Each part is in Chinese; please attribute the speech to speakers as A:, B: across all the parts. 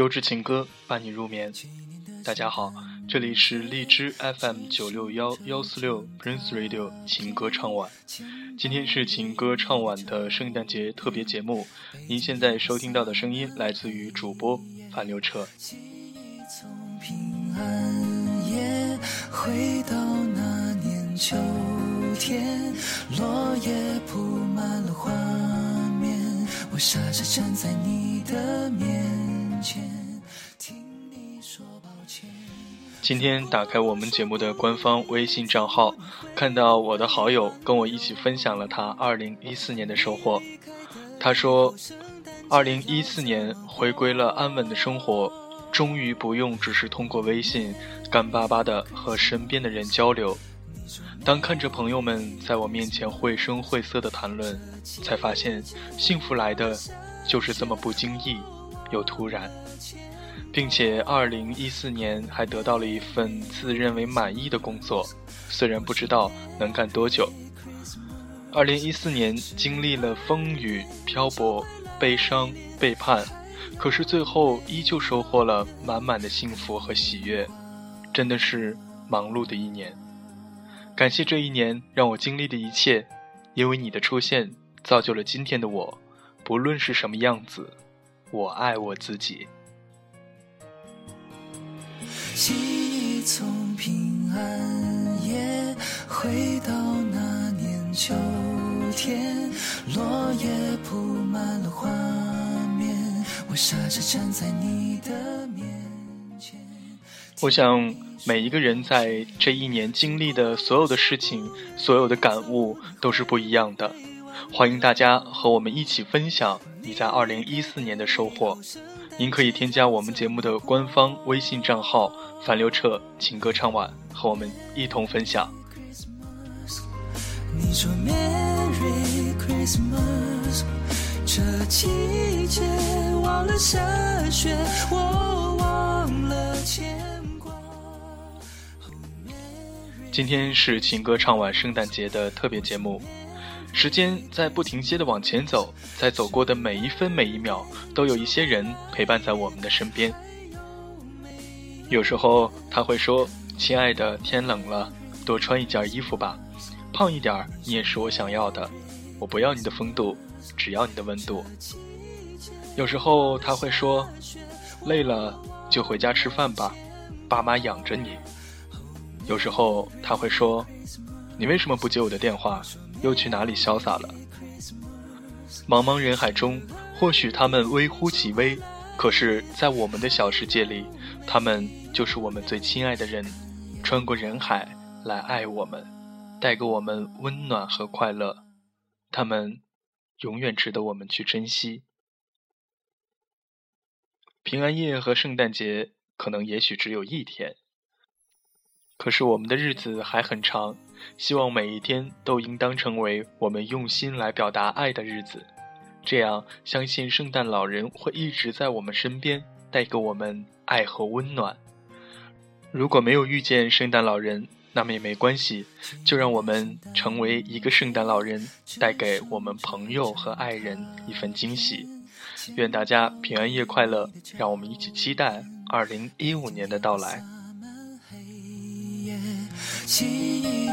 A: 优质情歌伴你入眠。大家好，这里是荔枝 FM 九六幺幺四六 Prince Radio 情歌唱晚。今天是情歌唱晚的圣诞节特别节目。您现在收听到的声音来自于主播樊刘彻。回到那年秋天，落叶铺满了画面，我傻傻站在你的面，今天打开我们节目的官方微信账号，看到我的好友跟我一起分享了他2014年的收获。他说，2014年回归了安稳的生活，终于不用只是通过微信。干巴巴的和身边的人交流，当看着朋友们在我面前绘声绘色的谈论，才发现幸福来的就是这么不经意又突然，并且2014年还得到了一份自认为满意的工作，虽然不知道能干多久。2014年经历了风雨漂泊、悲伤背叛，可是最后依旧收获了满满的幸福和喜悦。真的是忙碌的一年，感谢这一年让我经历的一切，因为你的出现造就了今天的我。不论是什么样子，我爱我自己。记忆从平安夜回到那年秋天，落叶铺满了画面，我傻傻站在你的面前。我想。每一个人在这一年经历的所有的事情，所有的感悟都是不一样的。欢迎大家和我们一起分享你在二零一四年的收获。您可以添加我们节目的官方微信账号“樊刘彻情歌唱晚”，和我们一同分享。你说 Merry Christmas，这季节忘了下雪，我忘了牵。今天是情歌唱晚圣诞节的特别节目，时间在不停歇的往前走，在走过的每一分每一秒，都有一些人陪伴在我们的身边。有时候他会说：“亲爱的，天冷了，多穿一件衣服吧。胖一点儿你也是我想要的。我不要你的风度，只要你的温度。”有时候他会说：“累了就回家吃饭吧，爸妈养着你。”有时候他会说：“你为什么不接我的电话？又去哪里潇洒了？”茫茫人海中，或许他们微乎其微，可是，在我们的小世界里，他们就是我们最亲爱的人，穿过人海来爱我们，带给我们温暖和快乐。他们永远值得我们去珍惜。平安夜和圣诞节可能也许只有一天。可是我们的日子还很长，希望每一天都应当成为我们用心来表达爱的日子。这样，相信圣诞老人会一直在我们身边，带给我们爱和温暖。如果没有遇见圣诞老人，那么也没关系，就让我们成为一个圣诞老人，带给我们朋友和爱人一份惊喜。愿大家平安夜快乐，让我们一起期待二零一五年的到来。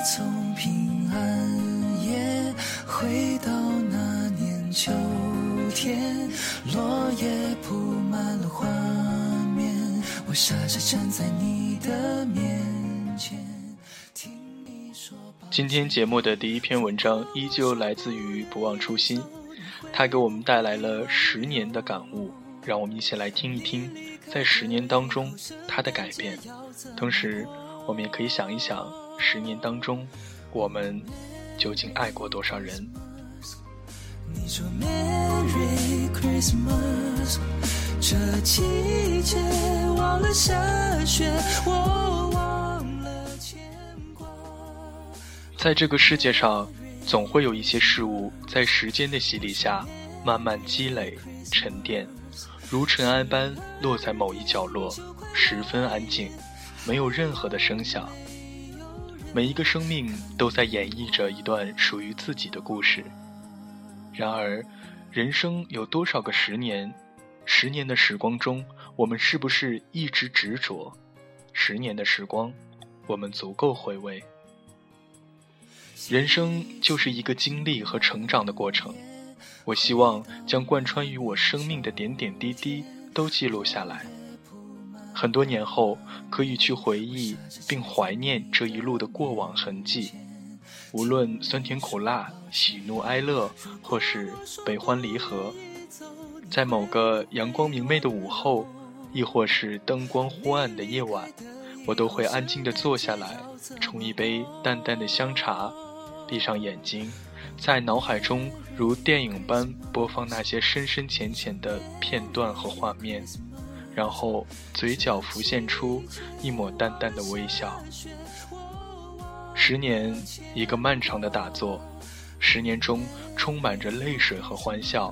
A: 从平安夜回到那年秋天，落叶铺满了画面，我傻傻站在你的面前。听你说今天节目的第一篇文章依旧来自于不忘初心，他给我们带来了十年的感悟，让我们一起来听一听，在十年当中他的改变，同时我们也可以想一想。十年当中，我们究竟爱过多少人？在这个世界上，总会有一些事物在时间的洗礼下慢慢积累沉淀，如尘埃般落在某一角落，十分安静，没有任何的声响。每一个生命都在演绎着一段属于自己的故事。然而，人生有多少个十年？十年的时光中，我们是不是一直执着？十年的时光，我们足够回味。人生就是一个经历和成长的过程。我希望将贯穿于我生命的点点滴滴都记录下来。很多年后，可以去回忆并怀念这一路的过往痕迹，无论酸甜苦辣、喜怒哀乐，或是悲欢离合。在某个阳光明媚的午后，亦或是灯光昏暗的夜晚，我都会安静地坐下来，冲一杯淡淡的香茶，闭上眼睛，在脑海中如电影般播放那些深深浅浅的片段和画面，然后嘴角浮现出一抹淡淡的微笑。十年，一个漫长的打坐，十年中充满着泪水和欢笑。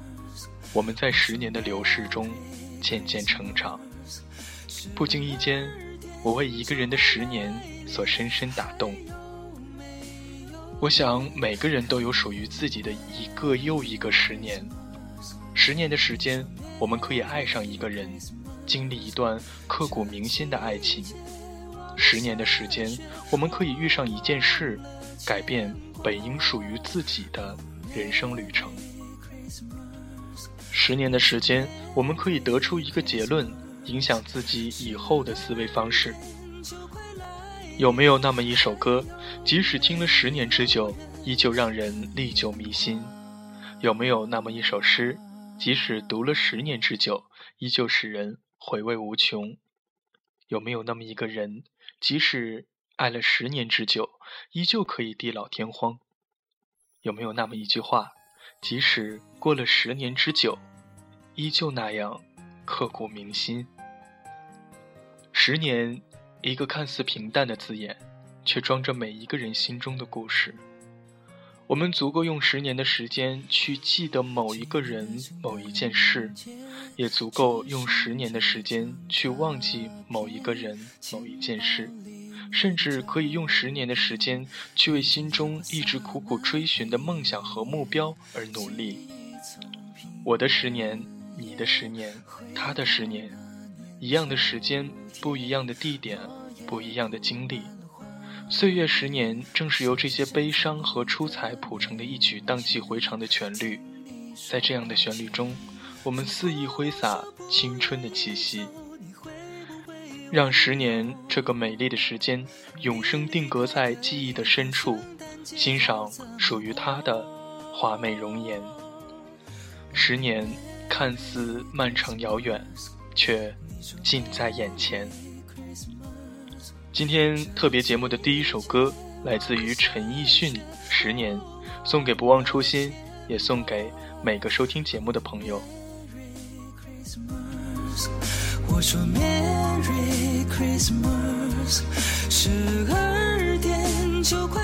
A: 我们在十年的流逝中渐渐成长，不经意间，我为一个人的十年所深深打动。我想每个人都有属于自己的一个又一个十年，十年的时间，我们可以爱上一个人，经历一段刻骨铭心的爱情；十年的时间，我们可以遇上一件事，改变本应属于自己的人生旅程。十年的时间，我们可以得出一个结论，影响自己以后的思维方式。有没有那么一首歌，即使听了十年之久，依旧让人历久弥新？有没有那么一首诗，即使读了十年之久，依旧使人回味无穷？有没有那么一个人，即使爱了十年之久，依旧可以地老天荒？有没有那么一句话？即使过了十年之久，依旧那样刻骨铭心。十年，一个看似平淡的字眼，却装着每一个人心中的故事。我们足够用十年的时间去记得某一个人、某一件事，也足够用十年的时间去忘记某一个人、某一件事。甚至可以用十年的时间去为心中一直苦苦追寻的梦想和目标而努力。我的十年，你的十年，他的十年，一样的时间，不一样的地点，不一样的经历。岁月十年，正是由这些悲伤和出彩谱成的一曲荡气回肠的旋律。在这样的旋律中，我们肆意挥洒青春的气息。让十年这个美丽的时间永生定格在记忆的深处，欣赏属于它的华美容颜。十年看似漫长遥远，却近在眼前。今天特别节目的第一首歌来自于陈奕迅，《十年》，送给不忘初心，也送给每个收听节目的朋友。
B: 我说 Merry Christmas，十二点就快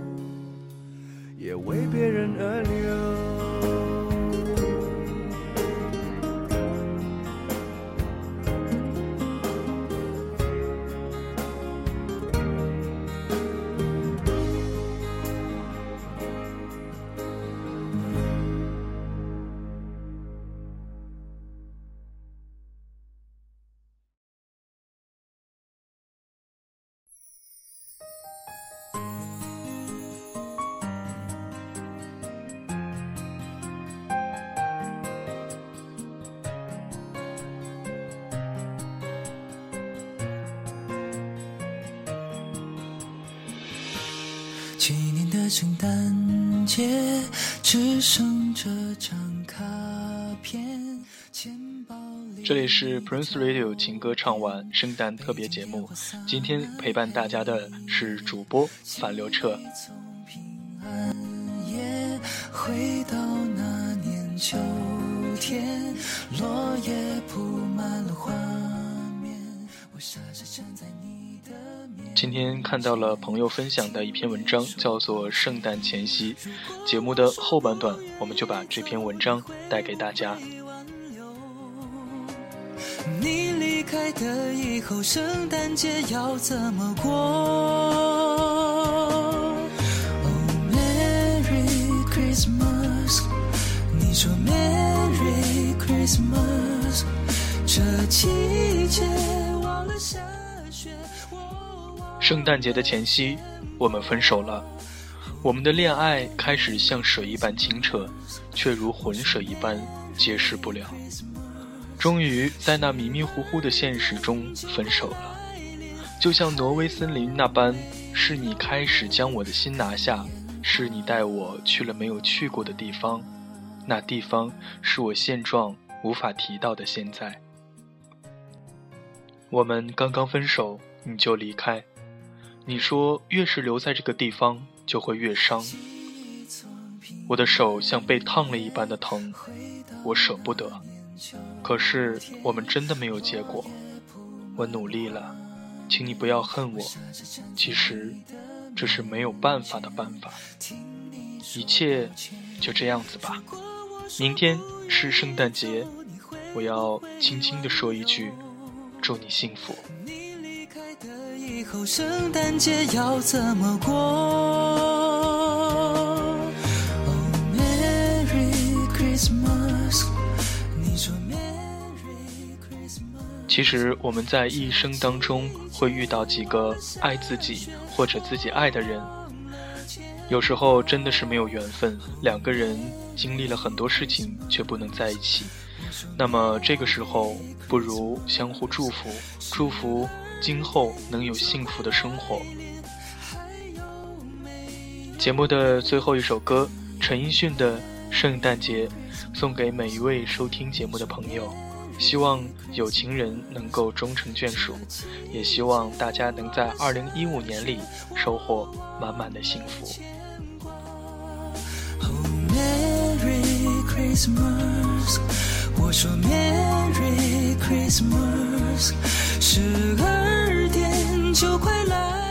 B: 也为别人而流。圣诞节，只剩这张卡片。钱包里
A: 这里是 Prince Radio 情歌唱完圣诞特别节目，今天陪伴大家的是主播樊刘彻。
B: 从平安夜回到那年秋天，落叶铺满了画面，我傻傻站
A: 今天看到了朋友分享的一篇文章，叫做《圣诞前夕》。节目的后半段，我们就把这篇文章带给大家。
B: 你离开的以后，圣诞节要怎么过？Oh Merry Christmas，你说 Merry Christmas，这季节。
A: 圣诞节的前夕，我们分手了。我们的恋爱开始像水一般清澈，却如浑水一般解释不了。终于在那迷迷糊糊的现实中分手了，就像挪威森林那般，是你开始将我的心拿下，是你带我去了没有去过的地方，那地方是我现状无法提到的现在。我们刚刚分手，你就离开，你说越是留在这个地方就会越伤。我的手像被烫了一般的疼，我舍不得。可是我们真的没有结果，我努力了，请你不要恨我。其实这是没有办法的办法，一切就这样子吧。明天是圣诞节，我要轻轻地说一句：祝你幸福。
B: 后，圣诞节要怎么过。
A: 其实我们在一生当中会遇到几个爱自己或者自己爱的人，有时候真的是没有缘分，两个人经历了很多事情却不能在一起。那么这个时候，不如相互祝福，祝福今后能有幸福的生活。节目的最后一首歌，陈奕迅的《圣诞节》，送给每一位收听节目的朋友。希望有情人能够终成眷属，也希望大家能在二零一五年里收获满满的幸福。
B: Oh Merry Christmas，我说 Merry Christmas，十二点就快来。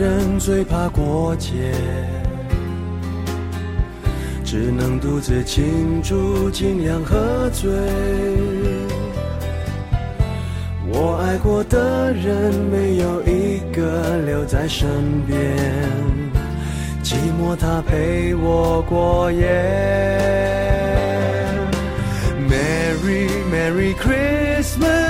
B: 人最怕过节，只能独自庆祝，尽量喝醉。我爱过的人没有一个留在身边，寂寞他陪我过夜。Merry Merry Christmas。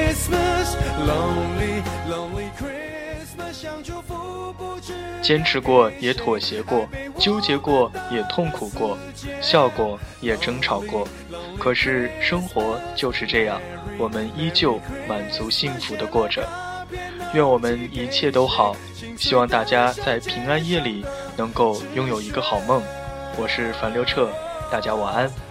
A: 坚持过，也妥协过；纠结过，也痛苦过；笑过，也争吵过。可是生活就是这样，我们依旧满足幸福的过着。愿我们一切都好，希望大家在平安夜里能够拥有一个好梦。我是樊刘彻，大家晚安。